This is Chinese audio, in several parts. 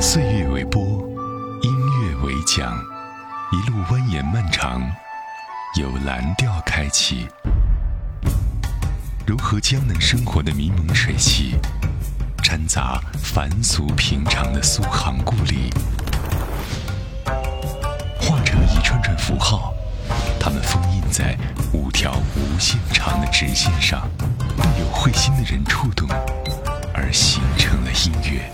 岁月为波，音乐为桨，一路蜿蜒漫长，由蓝调开启。如何江南生活的迷蒙水汽，掺杂凡俗平常的苏杭故里，化成一串串符号，它们封印在五条无限长的直线上，被有慧心的人触动，而形成了音乐。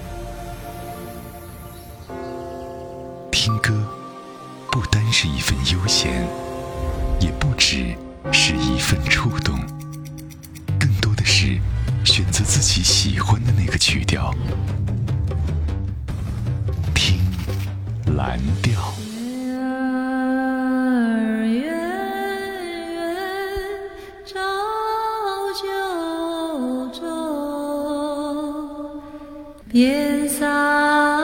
听歌，不单是一份悠闲，也不只是一份触动，更多的是选择自己喜欢的那个曲调，听蓝调。月儿圆照九州，边桑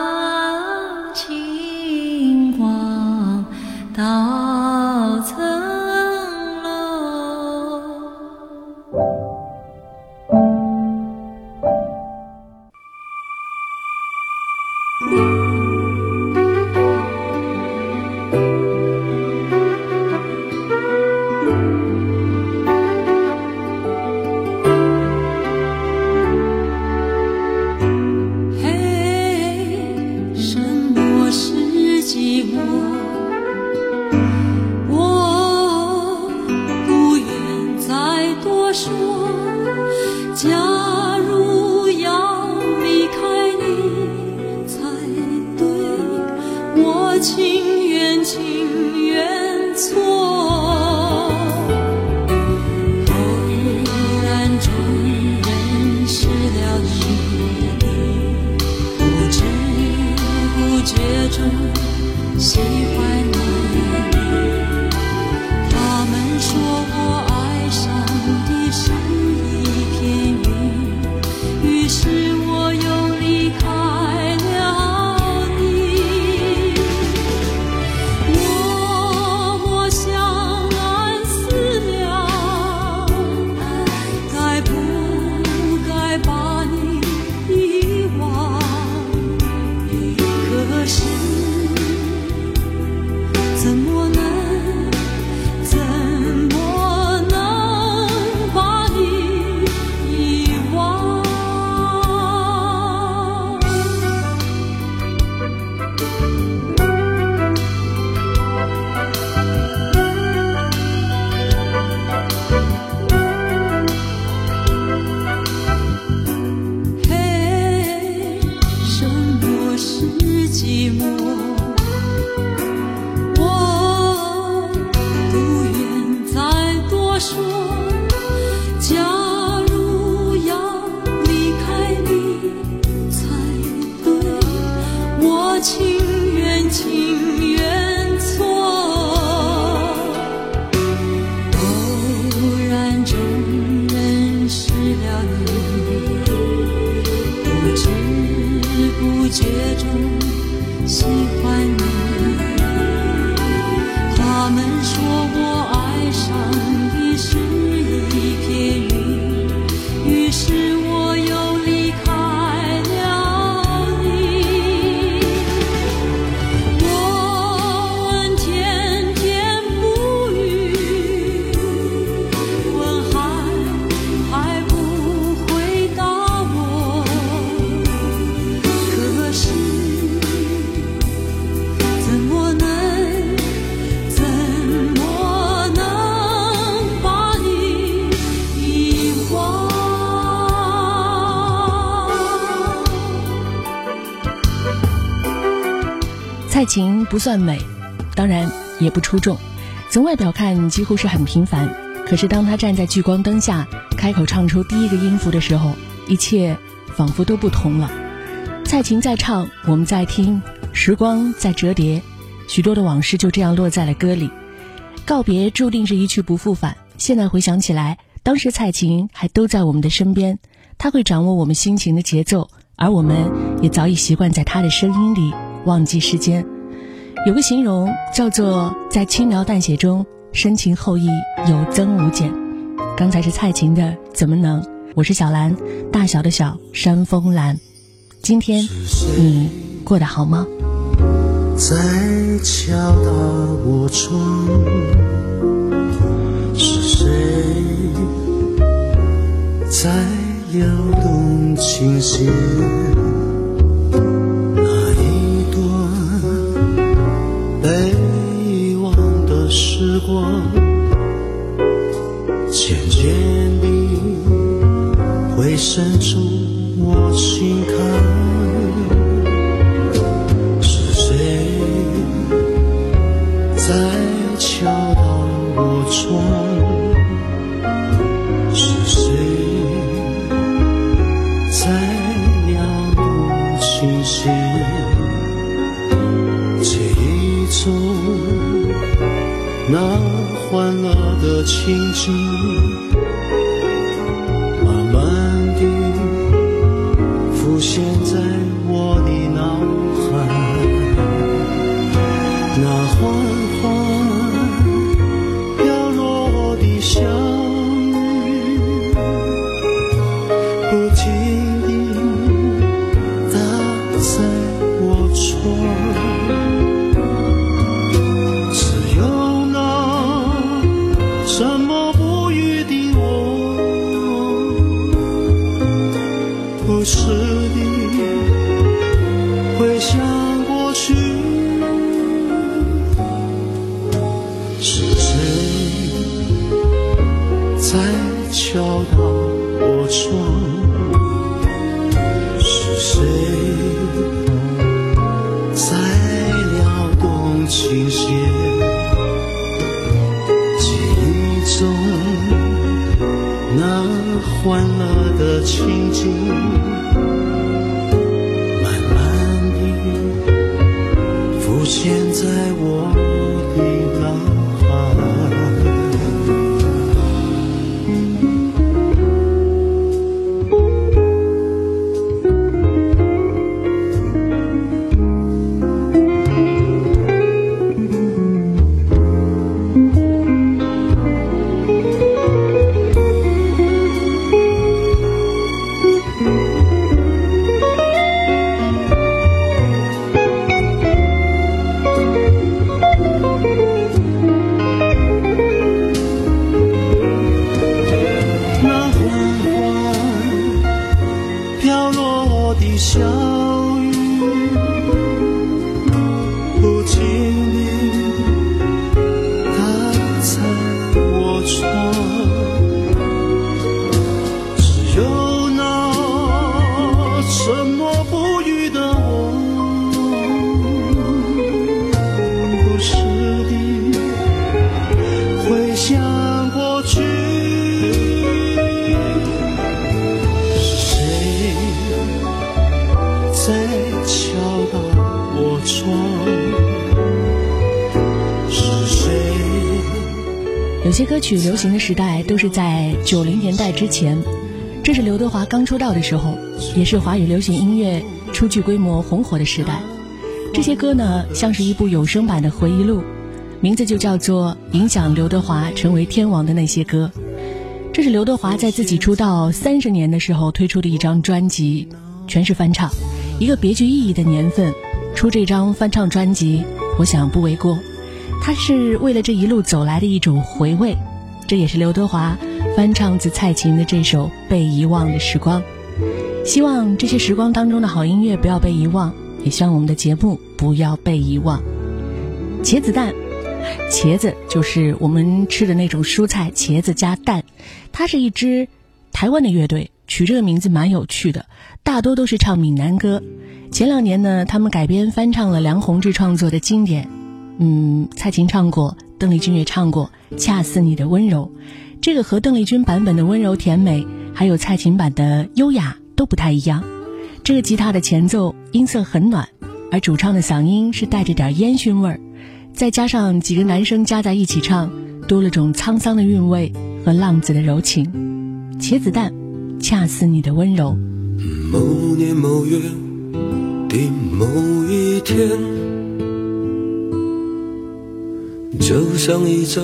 情愿情愿错。不算美，当然也不出众，从外表看几乎是很平凡。可是当他站在聚光灯下，开口唱出第一个音符的时候，一切仿佛都不同了。蔡琴在唱，我们在听，时光在折叠，许多的往事就这样落在了歌里。告别注定是一去不复返。现在回想起来，当时蔡琴还都在我们的身边，她会掌握我们心情的节奏，而我们也早已习惯在她的声音里忘记时间。有个形容叫做在轻描淡写中深情厚谊，有增无减。刚才是蔡琴的《怎么能》，我是小兰，大小的小，山峰兰。今天你过得好吗？在敲打我窗，是谁在撩动琴弦？我，渐渐地会渗出我心坎。之前，这是刘德华刚出道的时候，也是华语流行音乐初具规模红火的时代。这些歌呢，像是一部有声版的回忆录，名字就叫做《影响刘德华成为天王的那些歌》。这是刘德华在自己出道三十年的时候推出的一张专辑，全是翻唱，一个别具意义的年份，出这张翻唱专辑，我想不为过。他是为了这一路走来的一种回味，这也是刘德华翻唱自蔡琴的这首《被遗忘的时光》。希望这些时光当中的好音乐不要被遗忘，也希望我们的节目不要被遗忘。茄子蛋，茄子就是我们吃的那种蔬菜，茄子加蛋。它是一支台湾的乐队，取这个名字蛮有趣的，大多都是唱闽南歌。前两年呢，他们改编翻唱了梁鸿志创作的经典，嗯，蔡琴唱过，邓丽君也唱过《恰似你的温柔》，这个和邓丽君版本的温柔甜美，还有蔡琴版的优雅都不太一样。这个吉他的前奏音色很暖，而主唱的嗓音是带着点烟熏味儿，再加上几个男生加在一起唱，多了种沧桑的韵味和浪子的柔情。茄子蛋，恰似你的温柔。某年某月的某一天，就像一张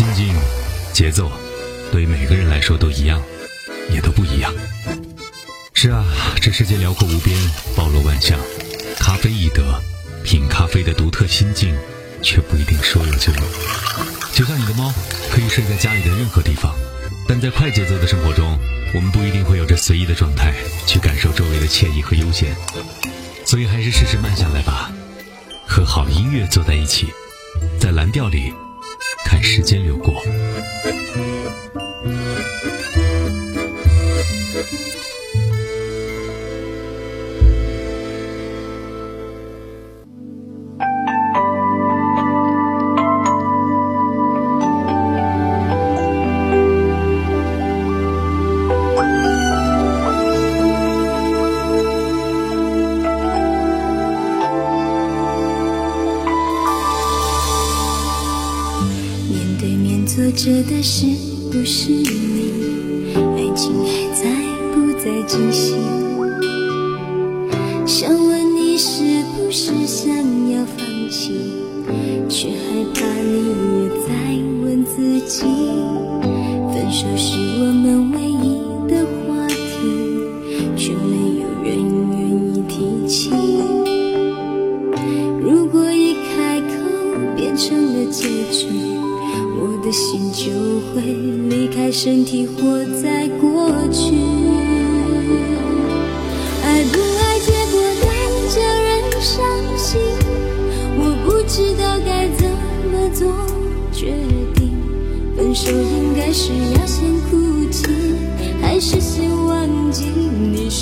心境、节奏，对于每个人来说都一样，也都不一样。是啊，这世界辽阔无边，包罗万象，咖啡易得，品咖啡的独特心境却不一定说有就有。就像你的猫，可以睡在家里的任何地方，但在快节奏的生活中。我们不一定会有着随意的状态去感受周围的惬意和悠闲，所以还是试试慢下来吧。和好音乐坐在一起，在蓝调里看时间流过。这是不是你爱情还在不在？珍惜。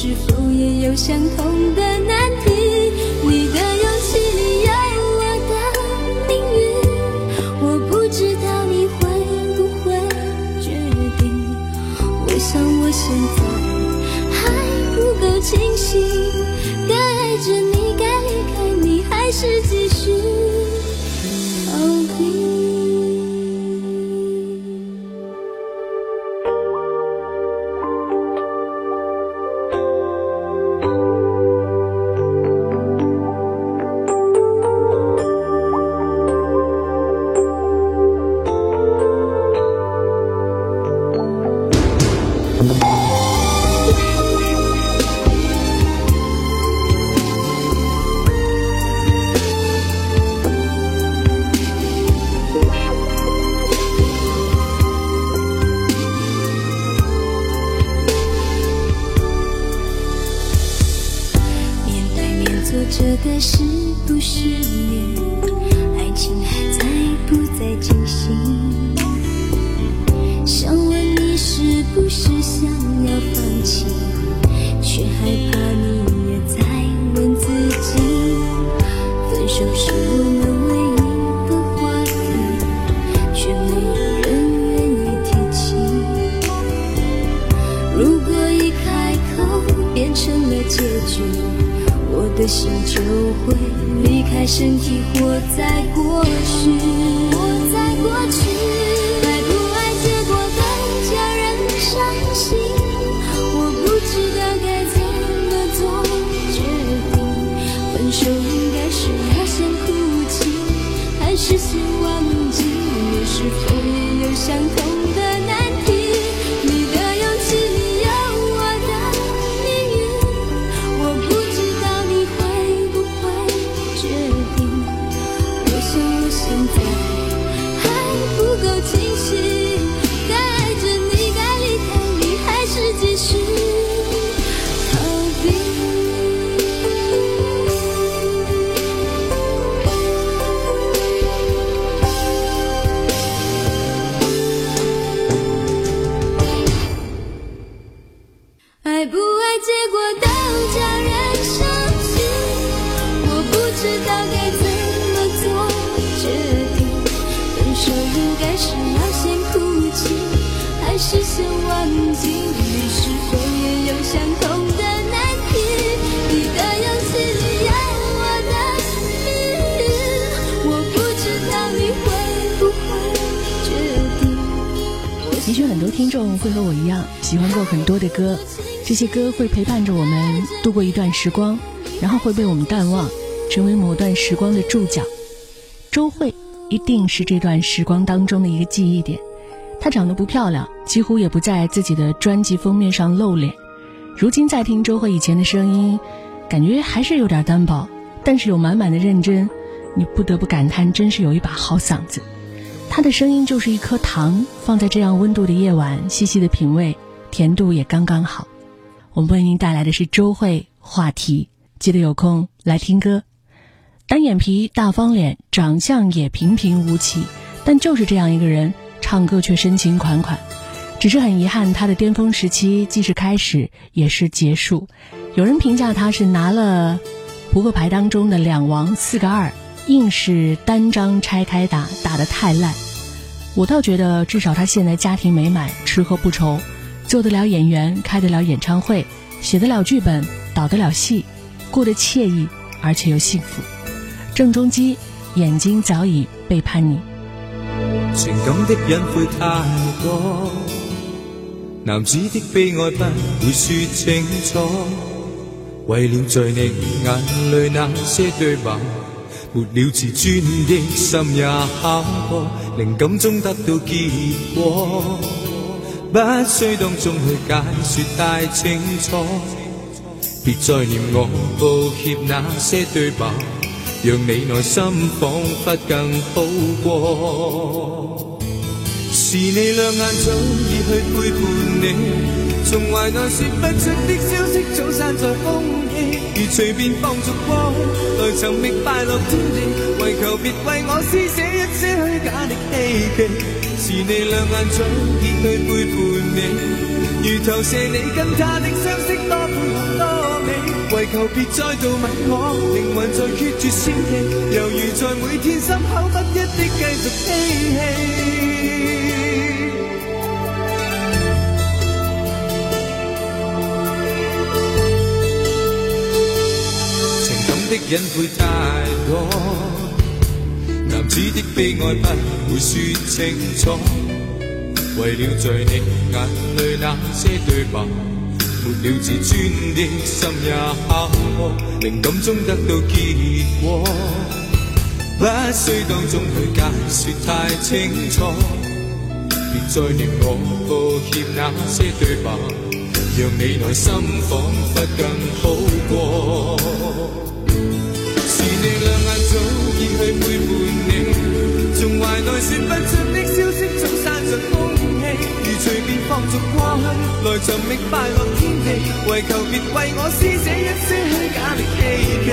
是否也有相同的会陪伴着我们度过一段时光，然后会被我们淡忘，成为某段时光的注脚。周慧一定是这段时光当中的一个记忆点。她长得不漂亮，几乎也不在自己的专辑封面上露脸。如今再听周慧以前的声音，感觉还是有点单薄，但是有满满的认真。你不得不感叹，真是有一把好嗓子。她的声音就是一颗糖，放在这样温度的夜晚，细细的品味，甜度也刚刚好。我们为您带来的是周会话题，记得有空来听歌。单眼皮大方脸，长相也平平无奇，但就是这样一个人，唱歌却深情款款。只是很遗憾，他的巅峰时期既是开始也是结束。有人评价他是拿了扑克牌当中的两王，四个二，硬是单张拆开打，打得太烂。我倒觉得至少他现在家庭美满，吃喝不愁。做得了演员，开得了演唱会，写得了剧本，导得了戏，过得惬意而且又幸福。郑中基眼睛早已背叛你。情感的隐晦太多，男子的悲哀不会说清楚，为了在你眼里那些对白，没了自尊的心也考过，灵感中得到结果，不需当中去解说太清楚，别再念我抱歉那些对白。让你内心仿佛更好过。是你两眼早已去背叛你，从怀内说不出的消息早散在空气，如随便放逐过去，来寻觅快乐天地，为求别为我施舍一些虚假的希冀。是你两眼早已去背叛你，如投射你跟他的相识多配合多美，为求别再度吻我，灵魂在决绝先期，犹如在每天心口不一的继续嬉戏。的隐晦太多。男子的悲哀不会说清楚，为了在你眼里那些对白，没了自尊的心也考过，灵感中得到结果，不需当中去解说太清楚，别再念我抱歉那些对白，让你内心仿佛更好过，早已去背叛。从怀内说不出的消息，早散着空气，如随便放逐过去，来寻觅快乐天地，为求别为我施舍一些虚假的希冀。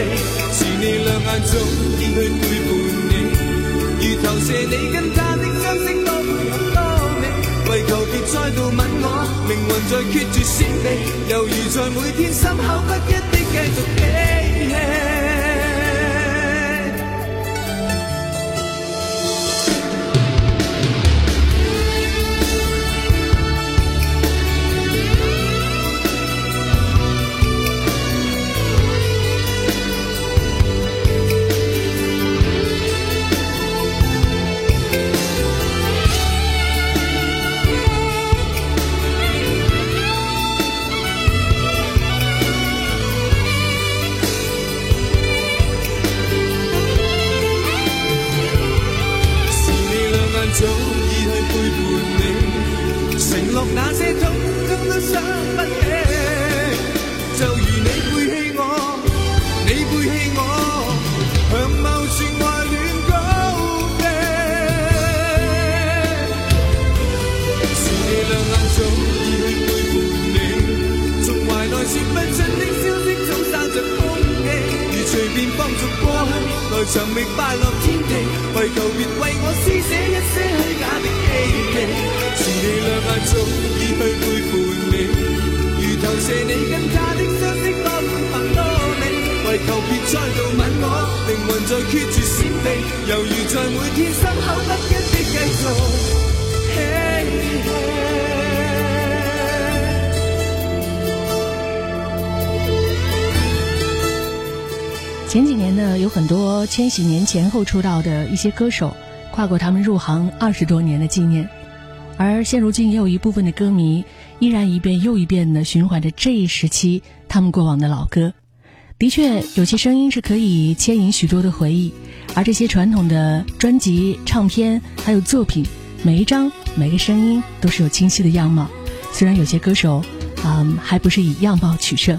是你两眼早已去背叛你，如投射你跟他的相识多配合多美，为求别再度吻我，灵魂在决绝闪避，犹如在每天心口不一的继续说不尽的消息总散尽踪迹，如随便放逐过去，来寻觅快乐天地，为求别为我施舍一些虚假的希冀。是你两眼早已去背叛你，如投射你跟他的相识多美合多美，为求别再度吻我，灵魂在决绝闪避，犹如在每天心口不一的继续嬉戏。前几年呢，有很多千禧年前后出道的一些歌手，跨过他们入行二十多年的纪念，而现如今也有一部分的歌迷依然一遍又一遍的循环着这一时期他们过往的老歌。的确，有些声音是可以牵引许多的回忆，而这些传统的专辑、唱片还有作品，每一张每个声音都是有清晰的样貌。虽然有些歌手，嗯，还不是以样貌取胜，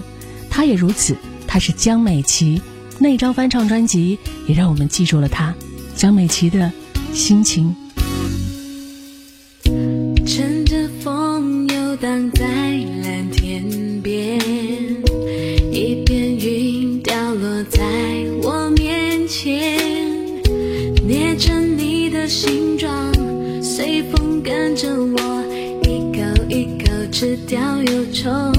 他也如此。他是江美琪。那张翻唱专辑也让我们记住了他，江美琪的心情。乘着风游荡在蓝天边，一片云掉落在我面前，捏着你的形状，随风跟着我，一口一口吃掉忧愁。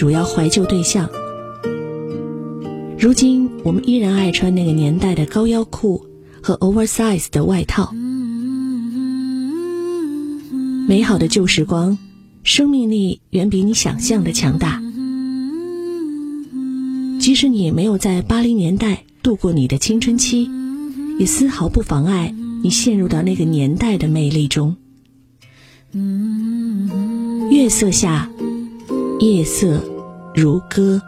主要怀旧对象。如今，我们依然爱穿那个年代的高腰裤和 oversize 的外套。美好的旧时光，生命力远比你想象的强大。即使你没有在八零年代度过你的青春期，也丝毫不妨碍你陷入到那个年代的魅力中。月色下。夜色如歌。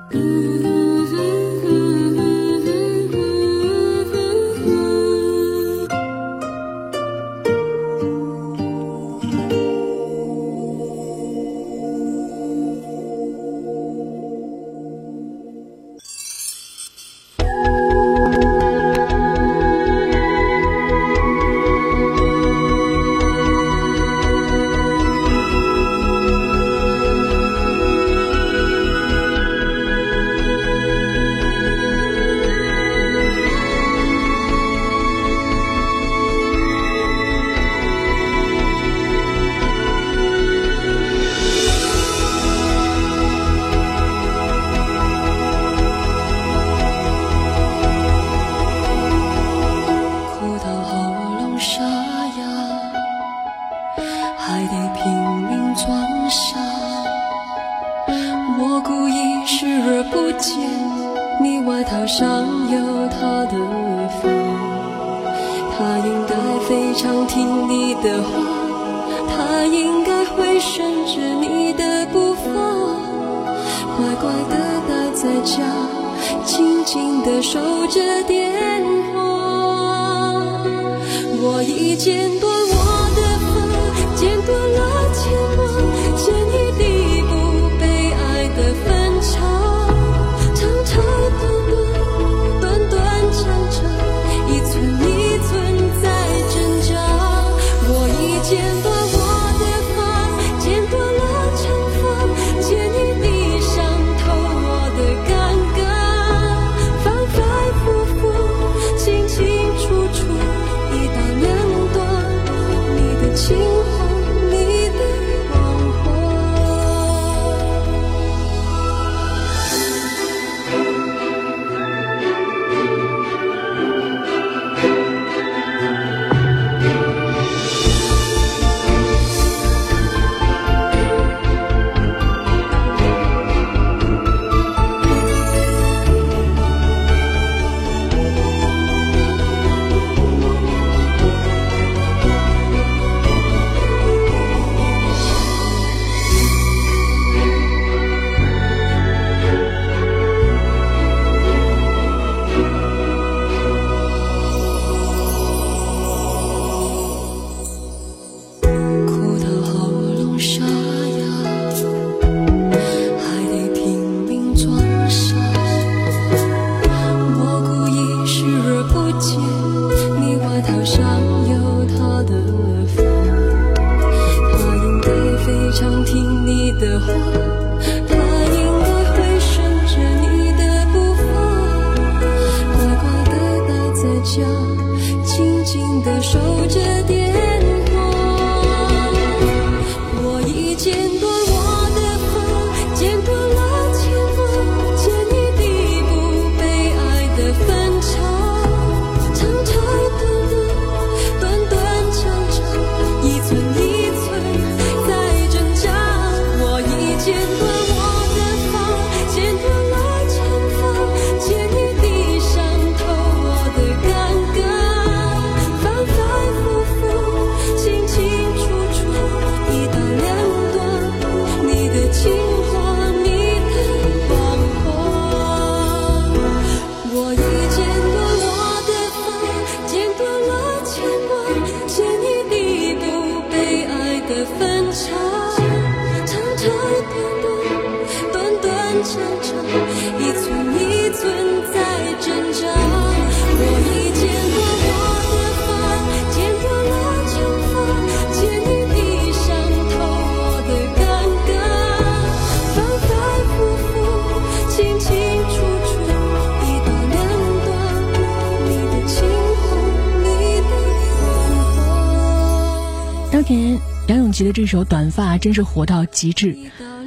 真是火到极致。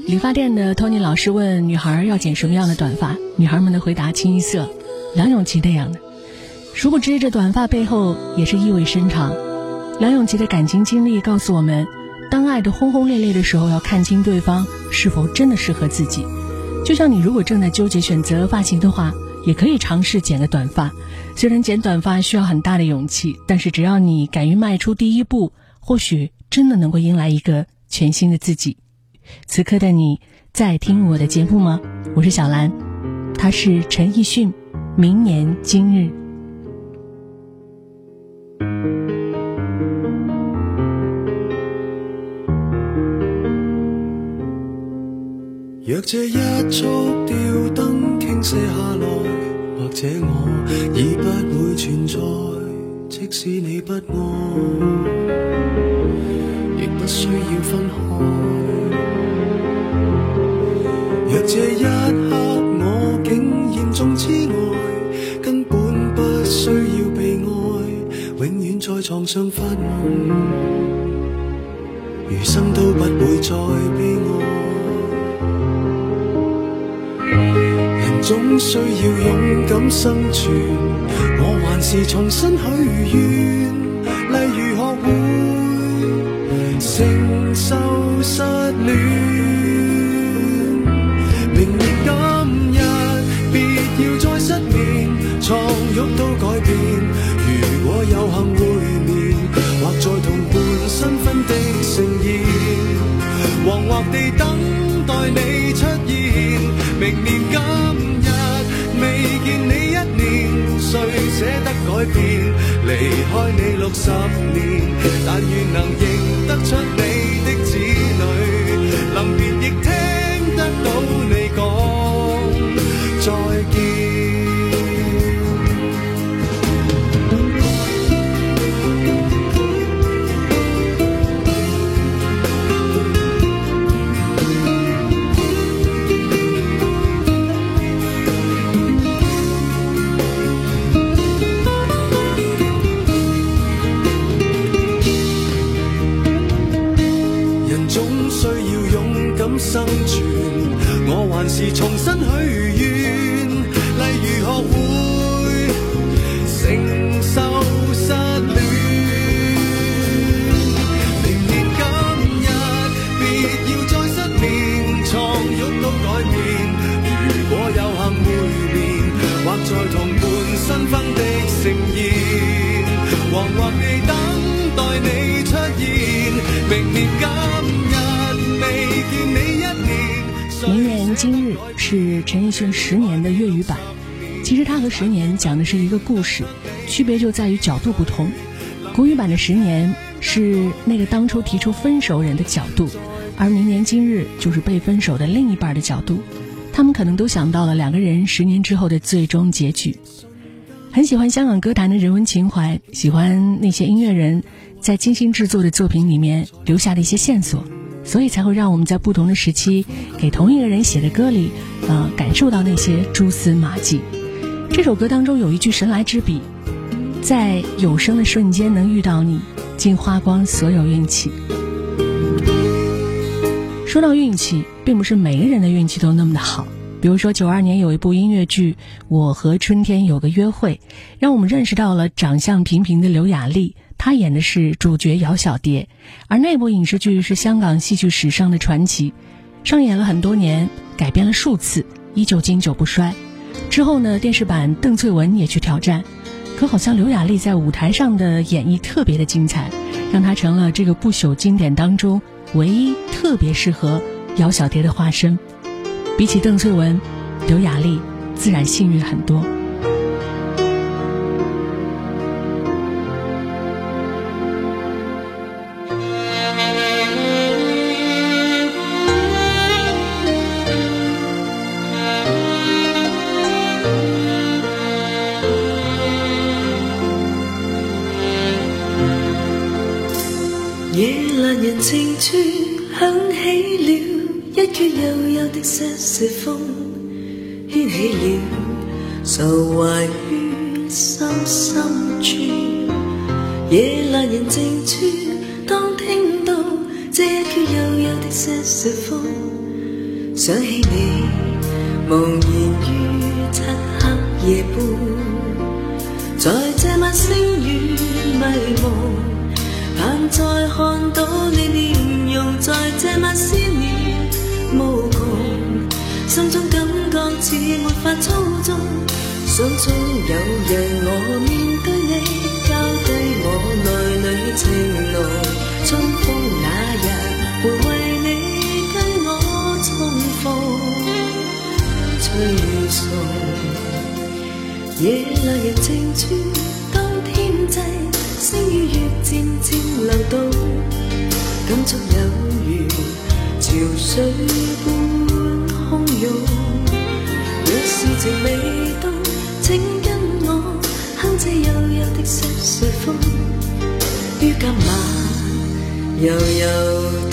理发店的 Tony 老师问女孩要剪什么样的短发，女孩们的回答清一色，梁咏琪那样的。殊不知这短发背后也是意味深长。梁咏琪的感情经历告诉我们，当爱的轰轰烈烈的时候，要看清对方是否真的适合自己。就像你如果正在纠结选择发型的话，也可以尝试剪个短发。虽然剪短发需要很大的勇气，但是只要你敢于迈出第一步，或许真的能够迎来一个全新的自己。此刻的你在听我的节目吗？我是小兰，他是陈奕迅。明年今日。若这一束吊灯倾泻下来，或者我已不会存在。即使你不爱，不需要分開。若這一刻我竟严重痴呆，根本不需要被愛，永遠在床上發夢，餘生都不會再悲哀。人總需要勇敢生存，我還是重新許願，恋。明年今日，别要再失眠，床褥都改变。如果有幸会面，或再同伴新婚的盛宴，惶惑地等待你出现。明年今日未见你一年，谁舍得改变？离开你六十年，但愿能认得出你是陈奕迅十年的粤语版。其实它和十年讲的是一个故事，区别就在于角度不同。国语版的十年是那个当初提出分手人的角度，而明年今日就是被分手的另一半的角度。他们可能都想到了两个人十年之后的最终结局。很喜欢香港歌坛的人文情怀，喜欢那些音乐人在精心制作的作品里面留下的一些线索。所以才会让我们在不同的时期，给同一个人写的歌里，呃，感受到那些蛛丝马迹。这首歌当中有一句神来之笔，在有生的瞬间能遇到你，竟花光所有运气。说到运气，并不是每个人的运气都那么的好。比如说九二年有一部音乐剧《我和春天有个约会》，让我们认识到了长相平平的刘雅丽。她演的是主角姚小蝶，而那部影视剧是香港戏剧史上的传奇，上演了很多年，改编了数次，依旧经久不衰。之后呢，电视版邓萃雯也去挑战，可好像刘雅丽在舞台上的演绎特别的精彩，让她成了这个不朽经典当中唯一特别适合姚小蝶的化身。比起邓萃雯，刘雅丽自然幸运很多。情处响起了一阙幽幽的瑟瑟风，牵起了愁怀于心深处。夜阑人静处，当听到这一阙幽幽的瑟瑟风，想起你，茫然于漆黑夜半。想中有日我面對你，交低我內裏情浓，春風那日會為你跟我重逢，吹送夜闌人靜處，當天際。星與月漸漸流動，感觸有如潮水般洶湧。若是情未心随风，于今晚悠悠。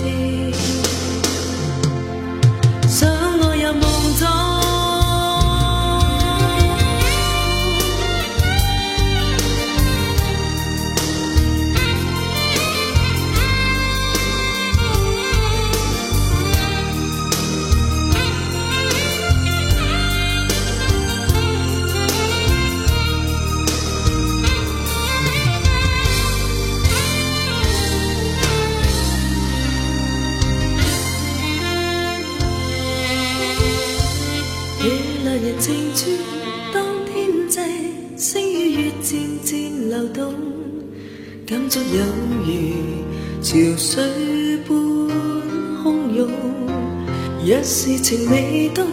若是情未冻，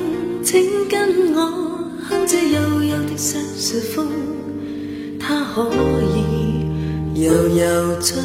请跟我哼这悠悠的瑟瑟风，它可以悠悠将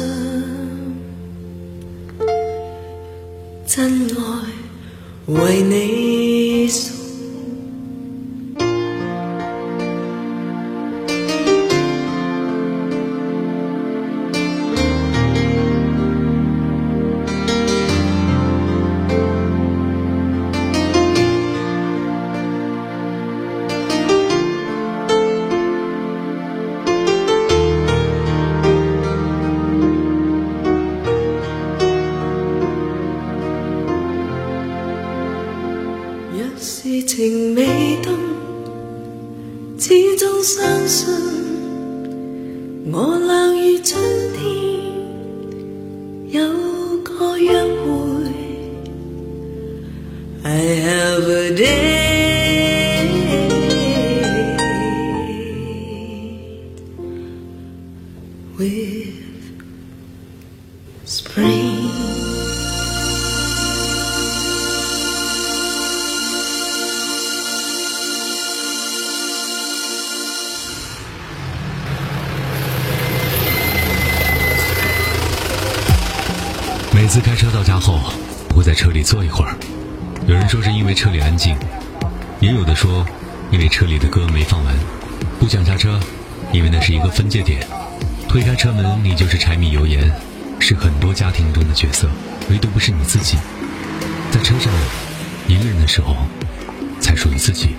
每次开车到家后，我在车里坐一会儿。有人说是因为车里安静，也有的说因为车里的歌没放完。不想下车，因为那是一个分界点。推开车门，你就是柴米油盐，是很多家庭中的角色，唯独不是你自己。在车上，一个人的时候，才属于自己。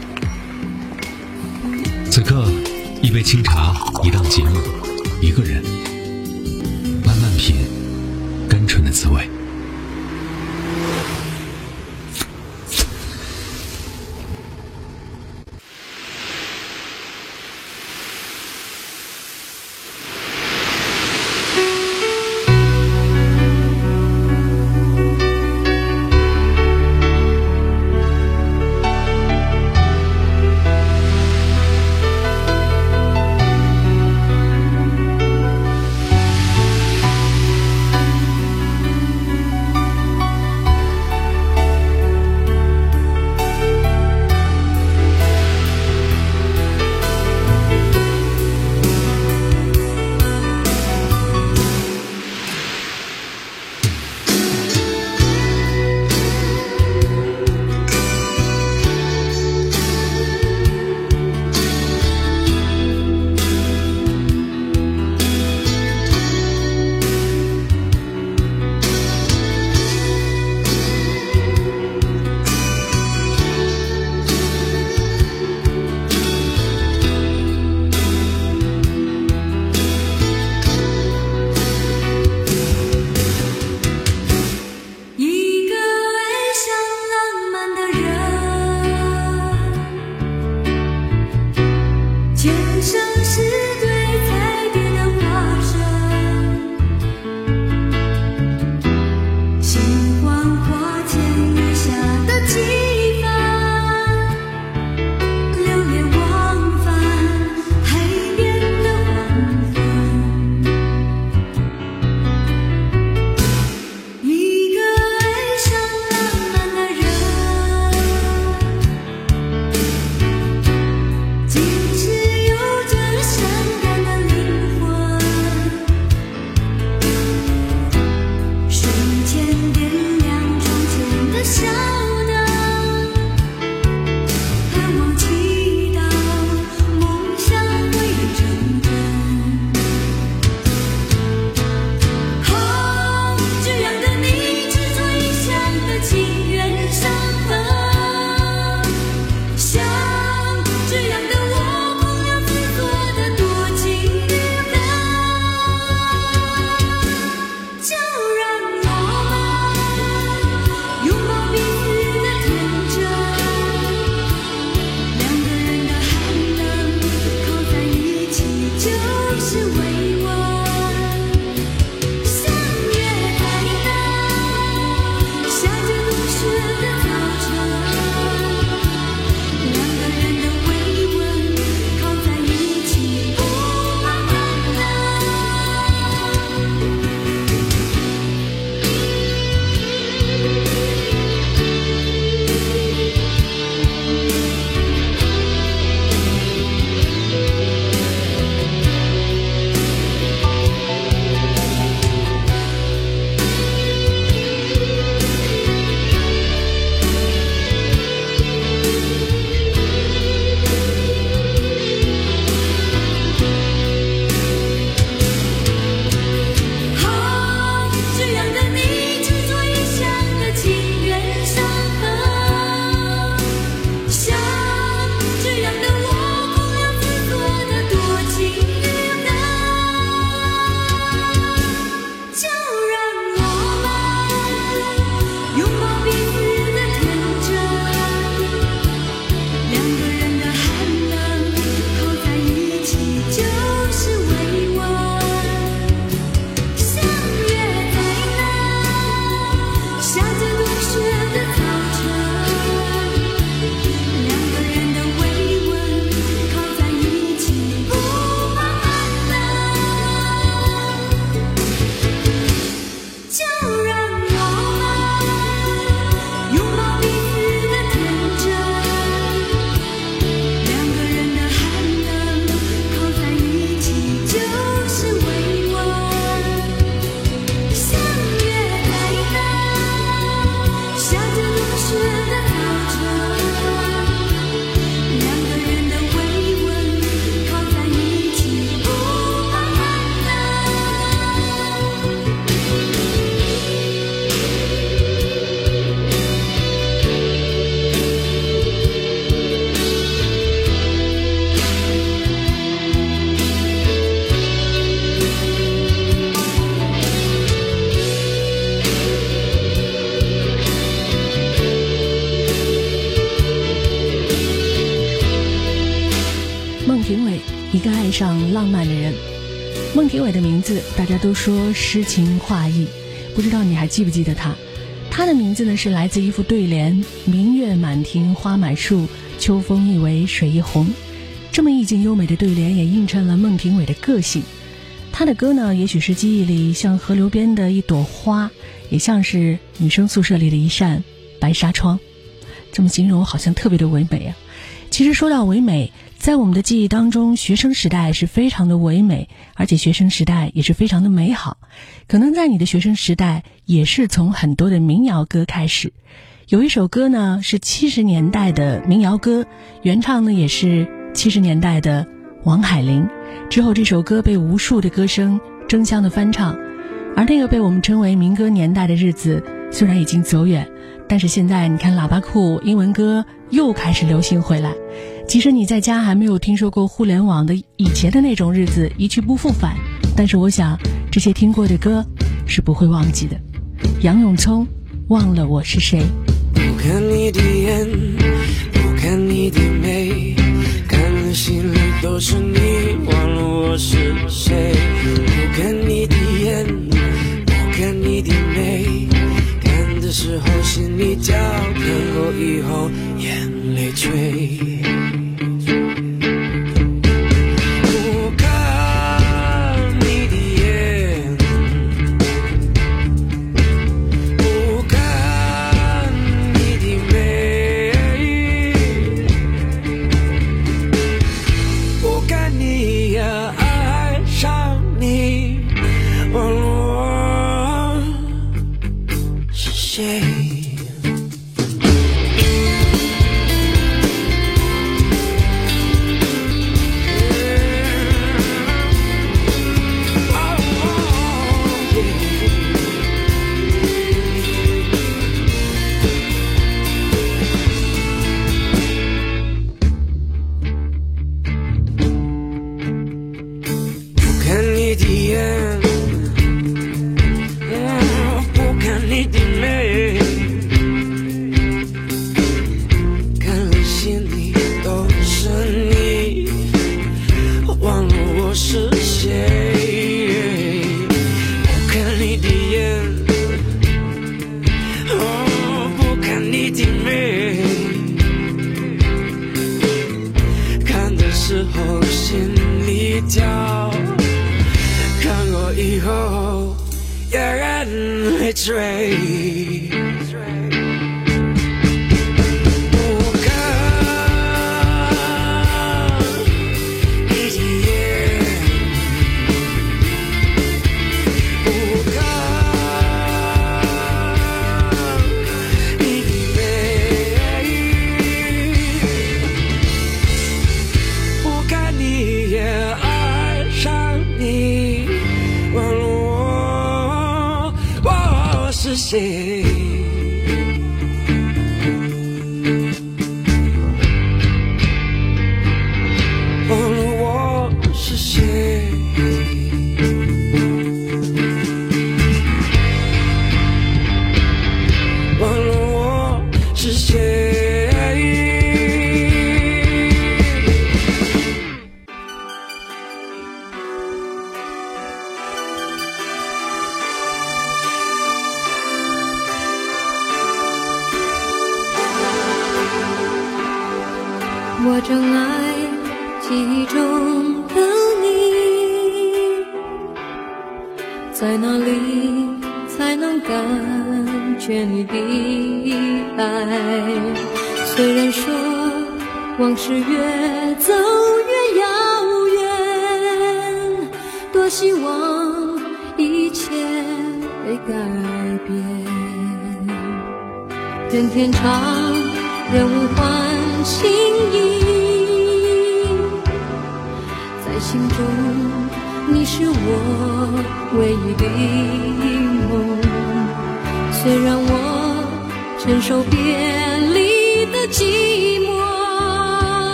此刻，一杯清茶，一档节目，一个人，滋味。上浪漫的人。孟庭苇的名字大家都说诗情画意，不知道你还记不记得他？他的名字呢是来自一副对联：“明月满庭花满树，秋风一为水一红。”这么意境优美的对联，也映衬了孟庭苇的个性。她的歌呢，也许是记忆里像河流边的一朵花，也像是女生宿舍里的一扇白纱窗。这么形容好像特别的唯美啊！其实说到唯美，在我们的记忆当中，学生时代是非常的唯美，而且学生时代也是非常的美好。可能在你的学生时代，也是从很多的民谣歌开始。有一首歌呢，是七十年代的民谣歌，原唱呢也是七十年代的王海玲。之后这首歌被无数的歌声争相的翻唱，而那个被我们称为民歌年代的日子，虽然已经走远。但是现在，你看喇叭裤英文歌又开始流行回来。即使你在家还没有听说过互联网的以前的那种日子一去不复返，但是我想这些听过的歌是不会忘记的。杨永聪，忘了我是谁。不看你的眼，不看你的眉，看了心里都是你，忘了我是谁。不看你的眼，不看你的眉。时候心里跳，看过以后眼泪垂。垂。天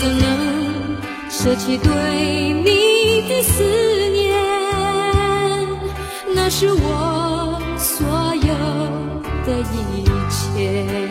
怎能舍弃对你的思念？那是我所有的一切。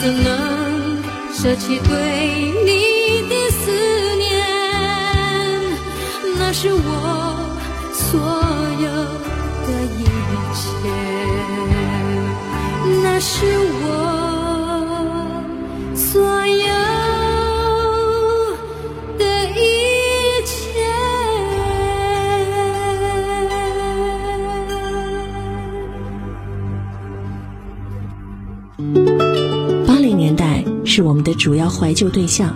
怎能舍弃对你的思念？那是我主要怀旧对象，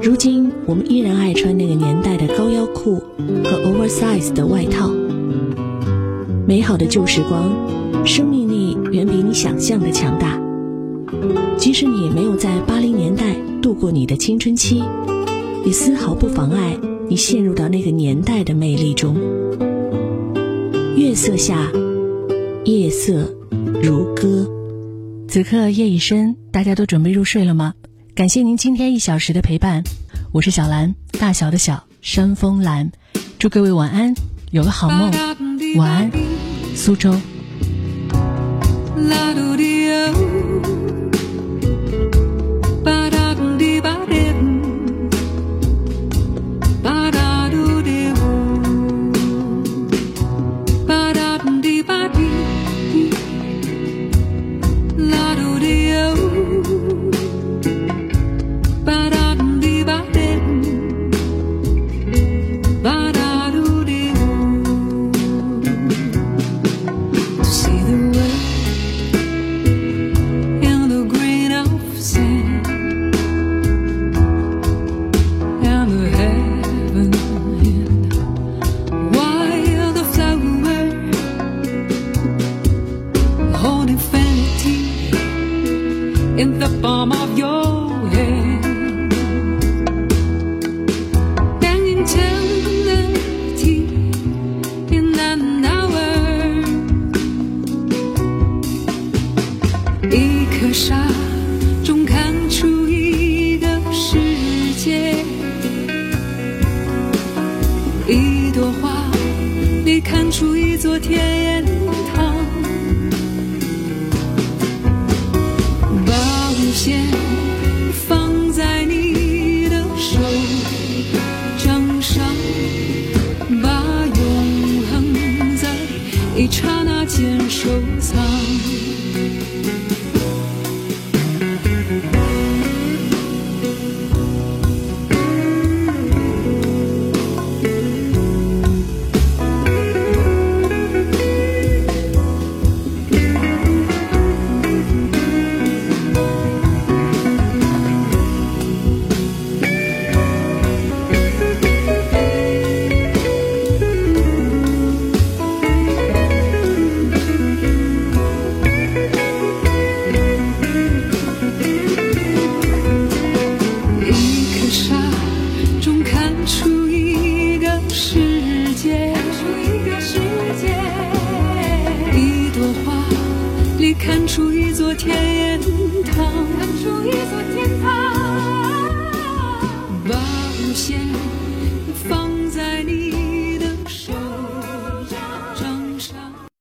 如今我们依然爱穿那个年代的高腰裤和 oversize 的外套。美好的旧时光，生命力远比你想象的强大。即使你没有在八零年代度过你的青春期，也丝毫不妨碍你陷入到那个年代的魅力中。月色下，夜色如歌。此刻夜已深，大家都准备入睡了吗？感谢您今天一小时的陪伴，我是小兰，大小的小，山峰兰，祝各位晚安，有个好梦，晚安，苏州。